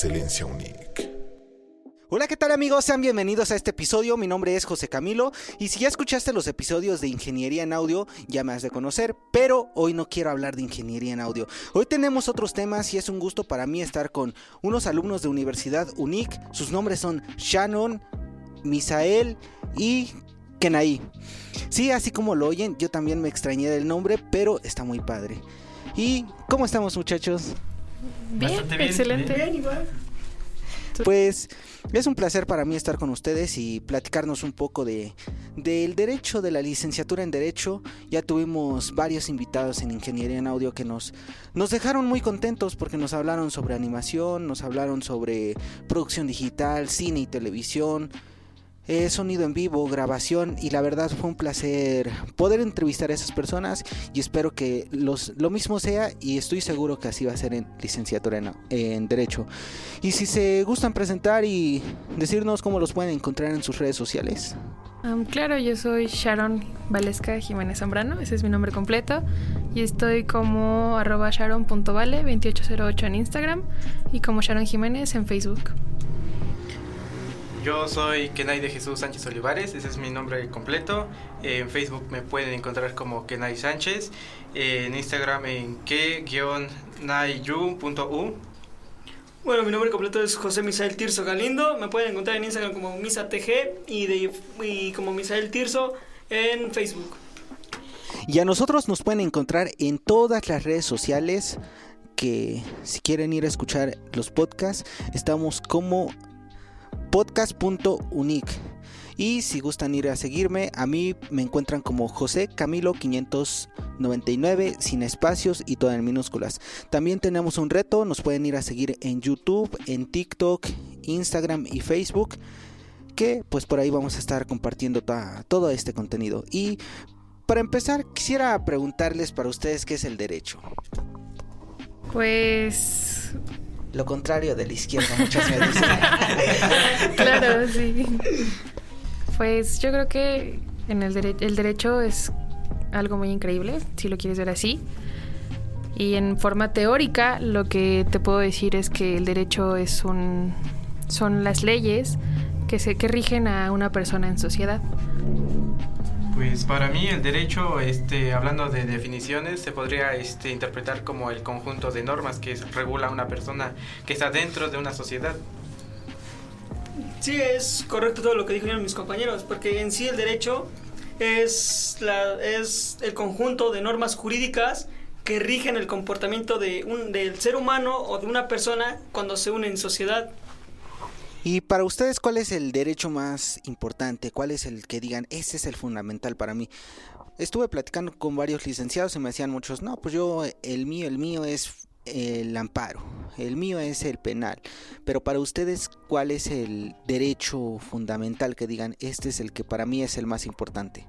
excelencia UNIC. Hola, ¿qué tal amigos? Sean bienvenidos a este episodio. Mi nombre es José Camilo y si ya escuchaste los episodios de Ingeniería en Audio, ya me has de conocer, pero hoy no quiero hablar de Ingeniería en Audio. Hoy tenemos otros temas y es un gusto para mí estar con unos alumnos de Universidad UNIC. Sus nombres son Shannon, Misael y Kenai. Sí, así como lo oyen, yo también me extrañé del nombre, pero está muy padre. ¿Y cómo estamos muchachos? Bien, excelente. Pues es un placer para mí estar con ustedes y platicarnos un poco de del derecho, de la licenciatura en derecho. Ya tuvimos varios invitados en ingeniería en audio que nos nos dejaron muy contentos porque nos hablaron sobre animación, nos hablaron sobre producción digital, cine y televisión, eh, sonido en vivo, grabación y la verdad fue un placer poder entrevistar a esas personas y espero que los, lo mismo sea y estoy seguro que así va a ser en licenciatura en, Derecho. Y si se gustan presentar y decirnos cómo los pueden encontrar en sus redes sociales. Claro, yo soy Sharon Valesca Jiménez Zambrano, ese es mi nombre completo, y estoy como arroba sharon.vale2808 en Instagram y como Sharon Jiménez en Facebook. Yo soy Kenai de Jesús Sánchez Olivares, ese es mi nombre completo. En Facebook me pueden encontrar como Kenai Sánchez, en Instagram en que-nayu.u. Bueno, mi nombre completo es José Misael Tirso Galindo. Me pueden encontrar en Instagram como MisaTG y, de, y como Misael Tirso en Facebook. Y a nosotros nos pueden encontrar en todas las redes sociales que si quieren ir a escuchar los podcasts, estamos como podcast.unic. Y si gustan ir a seguirme, a mí me encuentran como José Camilo 599 sin espacios y todo en minúsculas. También tenemos un reto, nos pueden ir a seguir en YouTube, en TikTok, Instagram y Facebook, que pues por ahí vamos a estar compartiendo todo este contenido. Y para empezar, quisiera preguntarles para ustedes qué es el derecho. Pues lo contrario de la izquierda muchas veces. claro, sí. Pues yo creo que en el, el derecho es algo muy increíble, si lo quieres ver así. Y en forma teórica, lo que te puedo decir es que el derecho es un, son las leyes que, se, que rigen a una persona en sociedad. Pues para mí el derecho, este, hablando de definiciones, se podría este, interpretar como el conjunto de normas que regula una persona que está dentro de una sociedad. Sí, es correcto todo lo que dijeron mis compañeros, porque en sí el derecho es, la, es el conjunto de normas jurídicas que rigen el comportamiento de un, del ser humano o de una persona cuando se une en sociedad. Y para ustedes, ¿cuál es el derecho más importante? ¿Cuál es el que digan, ese es el fundamental para mí? Estuve platicando con varios licenciados y me decían muchos, no, pues yo, el mío, el mío es el amparo, el mío es el penal. Pero para ustedes, ¿cuál es el derecho fundamental que digan, este es el que para mí es el más importante?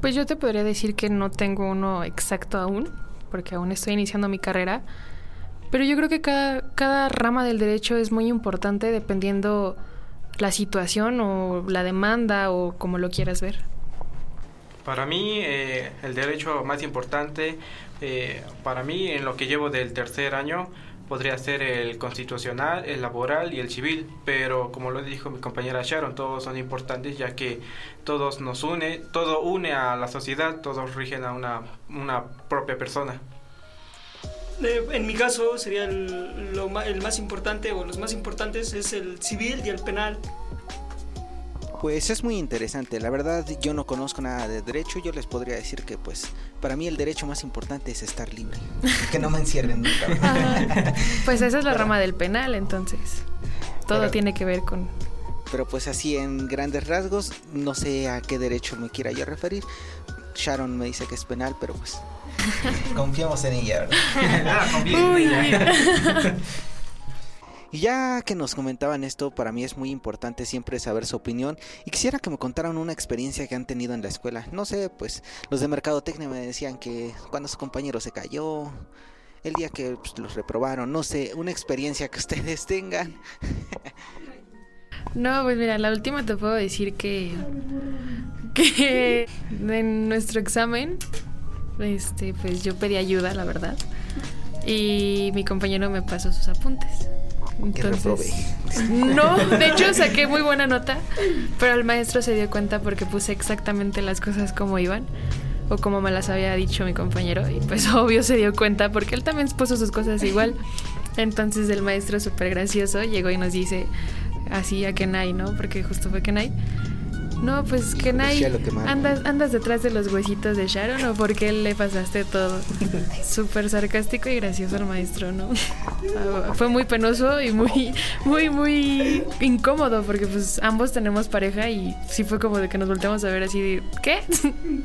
Pues yo te podría decir que no tengo uno exacto aún, porque aún estoy iniciando mi carrera pero yo creo que cada, cada rama del derecho es muy importante dependiendo la situación o la demanda o como lo quieras ver. Para mí, eh, el derecho más importante, eh, para mí, en lo que llevo del tercer año, podría ser el constitucional, el laboral y el civil, pero como lo dijo mi compañera Sharon, todos son importantes ya que todos nos une, todo une a la sociedad, todos rigen a una, una propia persona en mi caso sería el, lo, el más importante o los más importantes es el civil y el penal. Pues es muy interesante, la verdad yo no conozco nada de derecho, yo les podría decir que pues para mí el derecho más importante es estar libre, que no me encierren nunca. pues esa es la rama del penal entonces, todo tiene que ver con... Pero pues así en grandes rasgos, no sé a qué derecho me quiera yo referir, Sharon me dice que es penal, pero pues Confiamos en ella, ¿verdad? Ah, y ya que nos comentaban esto, para mí es muy importante siempre saber su opinión y quisiera que me contaran una experiencia que han tenido en la escuela. No sé, pues los de mercadotecnia me decían que cuando su compañero se cayó, el día que pues, los reprobaron, no sé, una experiencia que ustedes tengan. No, pues mira, la última te puedo decir que que en nuestro examen este, pues yo pedí ayuda, la verdad. Y mi compañero me pasó sus apuntes. Entonces, no, de hecho saqué muy buena nota, pero el maestro se dio cuenta porque puse exactamente las cosas como iban o como me las había dicho mi compañero y pues obvio se dio cuenta porque él también puso sus cosas igual. Entonces el maestro súper gracioso llegó y nos dice así a Kenai, ¿no? Porque justo fue Kenai. No, pues Kenai, andas, andas detrás de los huesitos de Sharon o por qué le pasaste todo. Súper sarcástico y gracioso el maestro, ¿no? Ah, fue muy penoso y muy, muy, muy incómodo porque pues ambos tenemos pareja y sí fue como de que nos volteamos a ver así de, ¿qué?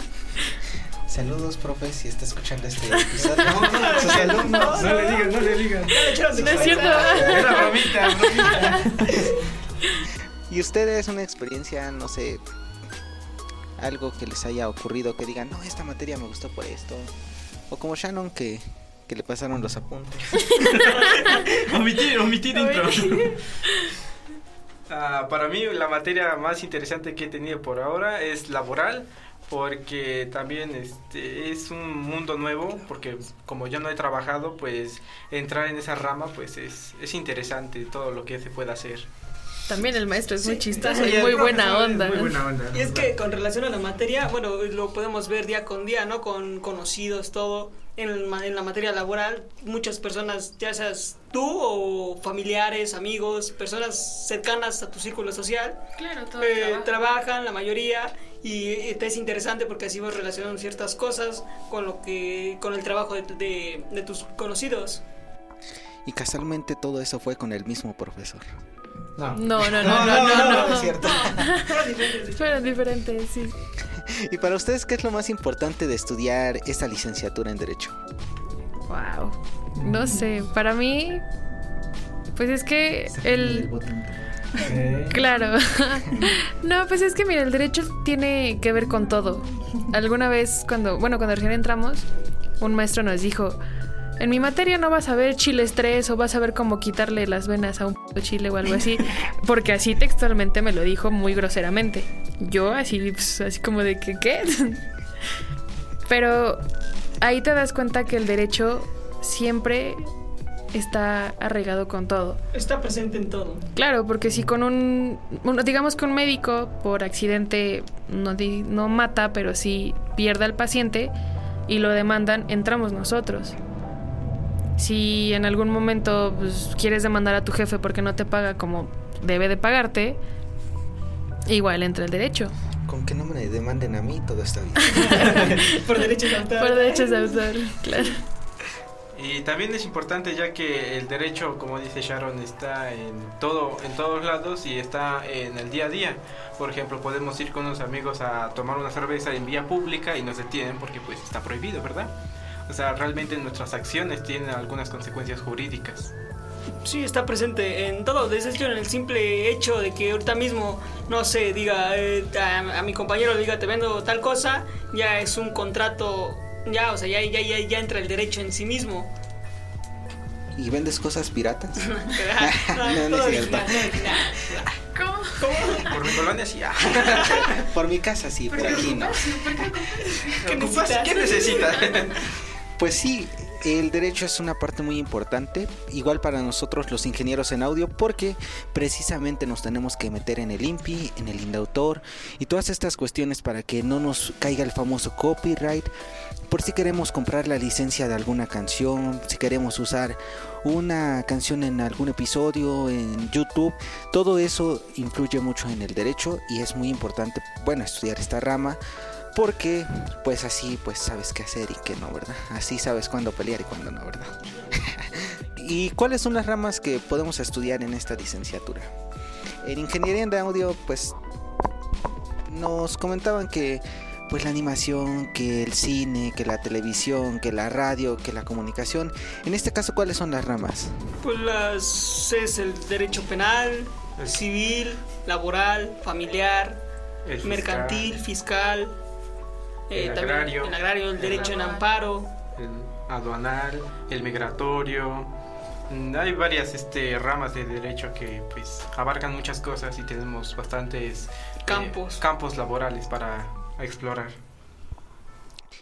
Saludos, profe, si está escuchando este episodio. No, no, sus alumnos. No, le digan, no le digan. No es cierto. Era bromita, bromita. ¿Y ustedes una experiencia, no sé, algo que les haya ocurrido que digan, no, esta materia me gustó por esto? O como Shannon que, que le pasaron los apuntes. omitir, omitir intro. Ah, para mí la materia más interesante que he tenido por ahora es laboral porque también este es un mundo nuevo porque como yo no he trabajado pues entrar en esa rama pues es, es interesante todo lo que se puede hacer también el maestro es muy chistoso y muy buena onda. Muy buena onda. Y es que con relación a la materia, bueno, lo podemos ver día con día, ¿no? Con conocidos, todo. En, en la materia laboral, muchas personas, ya seas tú o familiares, amigos, personas cercanas a tu círculo social, claro, eh, trabajan, la mayoría, y te es interesante porque así vas relacionando ciertas cosas con lo que con el trabajo de, de tus conocidos. Y casualmente todo eso fue con el mismo profesor. No. No, no, no, no, no, no, es cierto. Fueron diferentes, sí. ¿Y para ustedes qué es lo más importante de estudiar esta licenciatura en Derecho? Wow. No sé, para mí, pues es que el... Claro. no, pues es que mira, el derecho tiene que ver con todo. Alguna vez cuando, bueno, cuando recién entramos, un maestro nos dijo, en mi materia no vas a ver chiles 3 o vas a ver cómo quitarle las venas a un chile o algo así, porque así textualmente me lo dijo muy groseramente. Yo así, pues, así como de que, ¿qué? Pero ahí te das cuenta que el derecho siempre está arraigado con todo. Está presente en todo. Claro, porque si con un, digamos que un médico por accidente no, no mata, pero sí pierde al paciente y lo demandan, entramos nosotros. Si en algún momento pues, quieres demandar a tu jefe porque no te paga como debe de pagarte, igual entra el derecho. Con que no me demanden a mí, todo está bien. Por derechos de autor. Por derechos de autor, claro. Y también es importante ya que el derecho, como dice Sharon, está en todo, en todos lados y está en el día a día. Por ejemplo, podemos ir con unos amigos a tomar una cerveza en vía pública y nos detienen porque pues está prohibido, ¿verdad? O sea, realmente nuestras acciones tienen algunas consecuencias jurídicas. Sí, está presente en todo. Desde hecho, en el simple hecho de que ahorita mismo, no sé, diga eh, a, mi compañero, diga, te vendo tal cosa, ya es un contrato, ya, o sea, ya, ya, ya, ya entra el derecho en sí mismo. ¿Y vendes cosas piratas? no, no, es cierto. ¿Cómo? ¿Cómo? Por mi colonia sí. por mi casa sí, por aquí no. ¿Qué necesitas? ¿Qué necesitas? Pues sí, el derecho es una parte muy importante, igual para nosotros los ingenieros en audio, porque precisamente nos tenemos que meter en el INPI, en el INDAUTOR y todas estas cuestiones para que no nos caiga el famoso copyright, por si queremos comprar la licencia de alguna canción, si queremos usar una canción en algún episodio, en YouTube, todo eso influye mucho en el derecho y es muy importante, bueno, estudiar esta rama porque pues así pues sabes qué hacer y qué no, ¿verdad? Así sabes cuándo pelear y cuándo no, ¿verdad? ¿Y cuáles son las ramas que podemos estudiar en esta licenciatura? En ingeniería de audio pues nos comentaban que pues la animación, que el cine, que la televisión, que la radio, que la comunicación. En este caso, ¿cuáles son las ramas? Pues las es el derecho penal, el civil, laboral, familiar, mercantil, fiscal, el, eh, agrario, el agrario, el derecho en amparo, el aduanal, el migratorio. Mm, hay varias este, ramas de derecho que pues abarcan muchas cosas y tenemos bastantes eh, campos, campos laborales para explorar.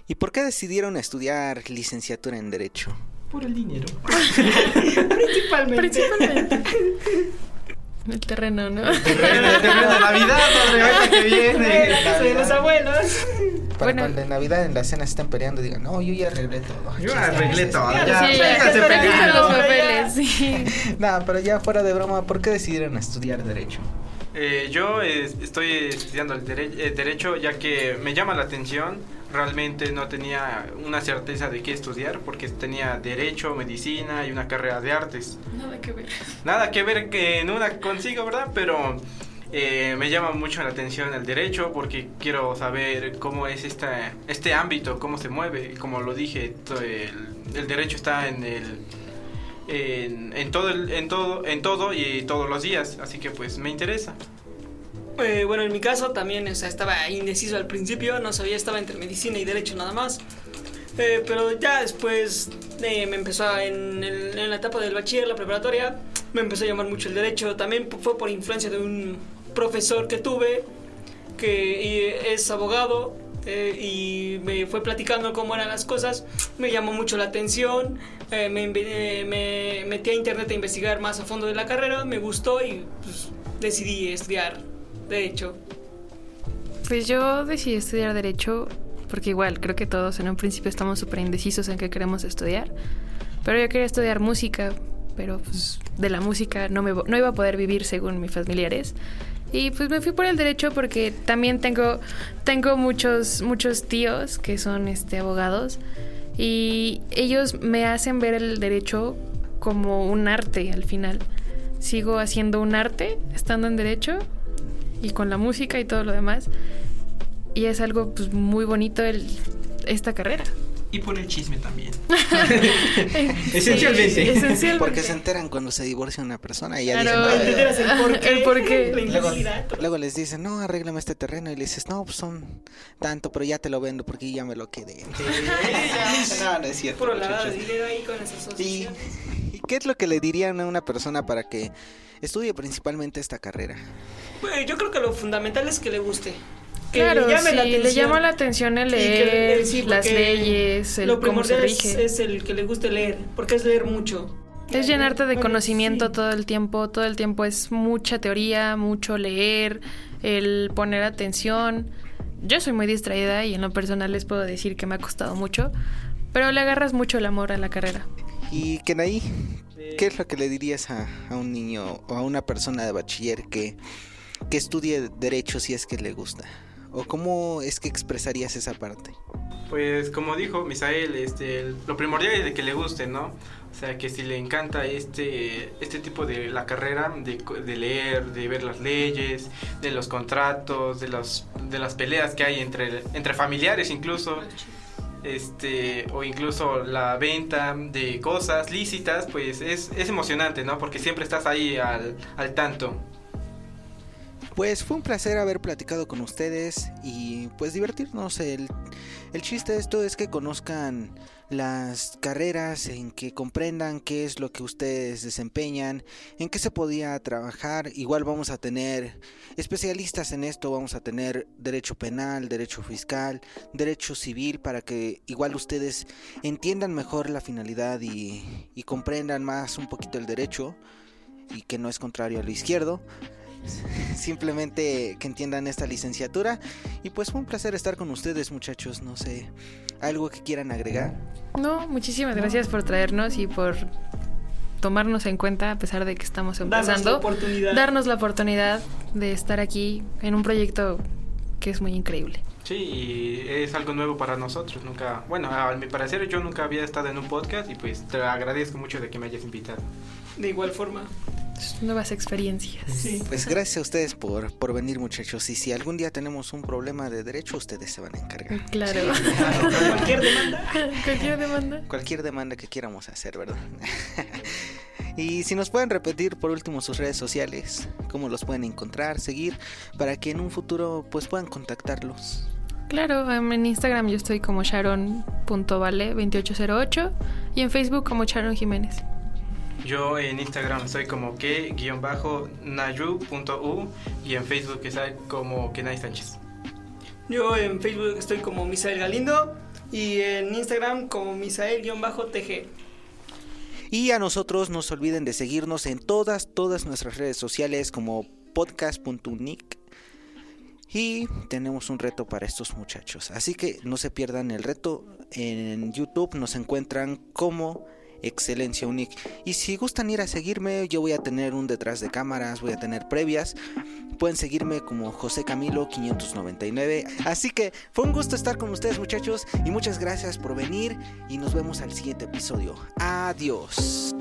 ¿Y por qué decidieron estudiar licenciatura en derecho? Por el dinero. Principalmente. Principalmente. El terreno, ¿no? El terreno, el terreno de Navidad, padre, ahorita que viene. La casa de los abuelos. Para Bueno. cuando en Navidad en la cena estén peleando, digan, no, yo ya arreglé todo. Yo arreglé todo, Ya, ya, sí, ya, Aquí están los papeles, sí. Nada, pero ya fuera de broma, ¿por qué decidieron estudiar Derecho? Eh, yo eh, estoy estudiando el dere- eh, derecho ya que me llama la atención. Realmente no tenía una certeza de qué estudiar porque tenía derecho, medicina y una carrera de artes. Nada que ver. Nada que ver que en una consigo, ¿verdad? Pero eh, me llama mucho la atención el derecho porque quiero saber cómo es esta, este ámbito, cómo se mueve. Como lo dije, el, el derecho está en el... En, en todo el- en todo en todo y todos los días así que pues me interesa Eh, bueno, en mi caso también, o sea, estaba indeciso al principio, no sabía, estaba entre medicina y derecho nada más. Eh, pero ya después eh, me empezó en, el- en la etapa del bachiller, la preparatoria, me empezó a llamar mucho el derecho. También fue por influencia de un profesor que tuve, que es abogado, eh, y me fue platicando cómo eran las cosas. Me llamó mucho la atención, eh, me, eh, me metí a internet a investigar más a fondo de la carrera, me gustó y pues, decidí estudiar derecho. Pues yo decidí estudiar Derecho porque igual creo que todos en un principio estamos súper indecisos en qué queremos estudiar. Pero yo quería estudiar música, pero pues de la música no, me, no iba a poder vivir según mis familiares. Y pues me fui por el derecho porque también tengo, tengo muchos, muchos tíos que son este, abogados y ellos me hacen ver el derecho como un arte al final. Sigo haciendo un arte estando en derecho y con la música y todo lo demás. Y es algo pues, muy bonito el, esta carrera. Y por el chisme también. Esencialmente. Sí, esencialmente. Porque se enteran cuando se divorcia una persona y ya Claro. dicen, ¿Te enteras el por qué? El por qué. La Luego, luego les dicen, no, arréglame este terreno. Y le dices, no, pues son tanto, pero ya te lo vendo porque ya me lo quedé. no, no es cierto. Puro lavado de dinero ahí con ¿Y, asociaciones. ¿Y qué es lo que le dirían a una persona para que estudie principalmente esta carrera? Pues, yo creo que lo fundamental es que le guste. Que Claro, le llame sí, la le atención. llama la atención el que leer, le- sí, las leyes, el lo cómo se primordial es, rige. es el que le guste leer, porque es leer mucho. Es llenarte de Bueno, conocimiento sí. todo el tiempo, todo el tiempo es mucha teoría, mucho leer, el poner atención. Yo soy muy distraída y en lo personal les puedo decir que me ha costado mucho, pero le agarras mucho el amor a la carrera. Y Kenaí, ¿qué es lo que le dirías a, a un niño o a una persona de bachiller que, que estudie derecho si es que le gusta? ¿O cómo es que expresarías esa parte? Pues como dijo Misael, este, lo primordial es de que le guste, ¿no? O sea, que si le encanta este, este tipo de la carrera, de, de leer, de ver las leyes, de los contratos, de, los, de las peleas que hay entre, entre familiares incluso, este, o incluso la venta de cosas lícitas, pues es, es emocionante, ¿no? Porque siempre estás ahí al, al tanto. Pues fue un placer haber platicado con ustedes y pues divertirnos. El, el chiste de esto es que conozcan las carreras, en que comprendan qué es lo que ustedes desempeñan, en qué se podía trabajar. Igual vamos a tener especialistas en esto, vamos a tener derecho penal, derecho fiscal, derecho civil, para que igual ustedes entiendan mejor la finalidad y, y comprendan más un poquito el derecho y que no es contrario a lo izquierdo simplemente que entiendan esta licenciatura y pues fue un placer estar con ustedes muchachos no sé algo que quieran agregar No, muchísimas gracias por traernos y por tomarnos en cuenta a pesar de que estamos Darnos la empezando. oportunidad. Darnos la oportunidad de estar aquí en un proyecto que es muy increíble. Sí, y es algo nuevo para nosotros. Nunca, bueno, a mi parecer yo nunca había estado en un podcast y pues te agradezco mucho de que me hayas invitado. De igual forma. Nuevas experiencias. Sí. pues gracias a ustedes por, por venir muchachos y si algún día tenemos un problema de derecho ustedes se van a encargar Claro. Cualquier demanda. Cualquier demanda. cualquier demanda que quieramos hacer verdad y si nos pueden repetir por último sus redes sociales cómo los pueden encontrar seguir para que en un futuro pues puedan contactarlos Claro, em, en Instagram yo estoy como sharon.vale2808 y en Facebook como Sharon Jiménez. Yo en Instagram soy como que-nayu.u y en Facebook estoy como Kenai Sánchez. Yo en Facebook estoy como Misael Galindo y en Instagram como Misael-TG. Y a nosotros no se olviden de seguirnos en todas, todas nuestras redes sociales como podcast.unic. Y tenemos un reto para estos muchachos. Así que no se pierdan el reto. En YouTube nos encuentran como Excelencia Unique. Y si gustan ir a seguirme, yo voy a tener un detrás de cámaras, voy a tener previas. Pueden seguirme como José Camilo 599. Así que fue un gusto estar con ustedes muchachos y muchas gracias por venir y nos vemos al siguiente episodio. Adiós.